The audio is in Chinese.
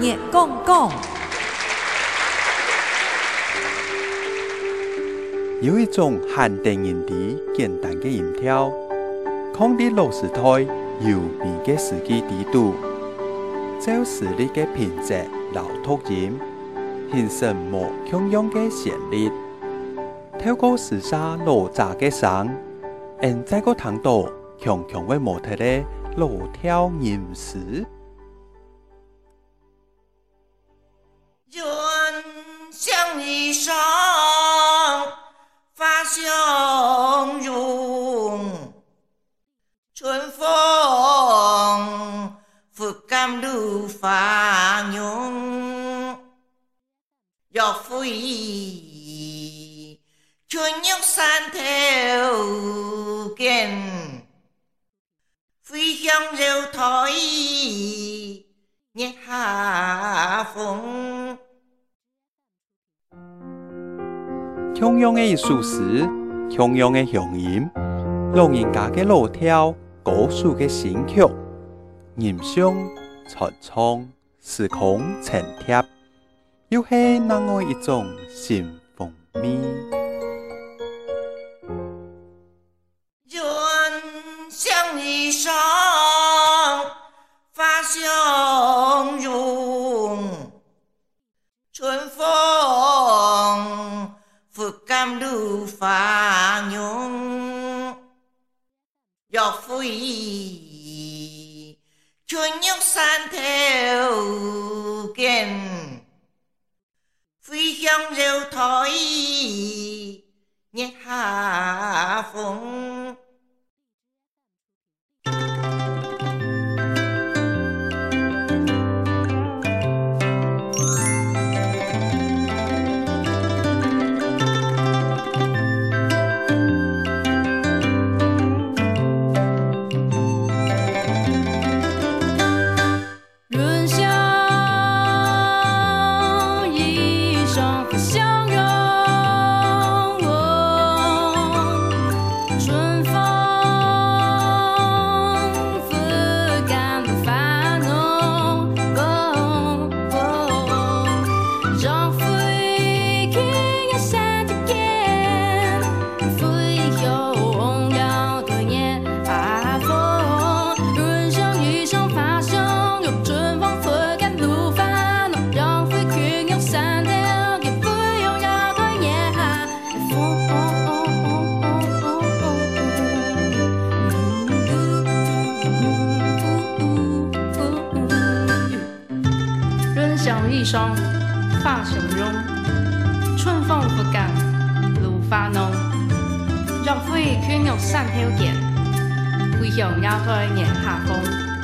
热讲讲。有一种限定音的简单的音调，抗的老师台优美的司机地度，照实力的品质老突音，形成无穷样的旋律。透过时沙老杂的声，现在个听到强强的模特的老跳吟诗。人像衣裳发相拥，春风拂干露发浓，要飞。春玉山头见，飞向楼台 热下风。同样的艺术史，同样的乡音，老人家的老调，古树的新曲，吟诵传唱，时空沉贴，又是哪样一种新 cho phi chúa nhóc san theo kiền. Phi trong rêu thổi nhẹ hạ phong 风。衣裳发相拥，春风拂槛露花浓。若非劝玉山头见，归向丫头眼下风。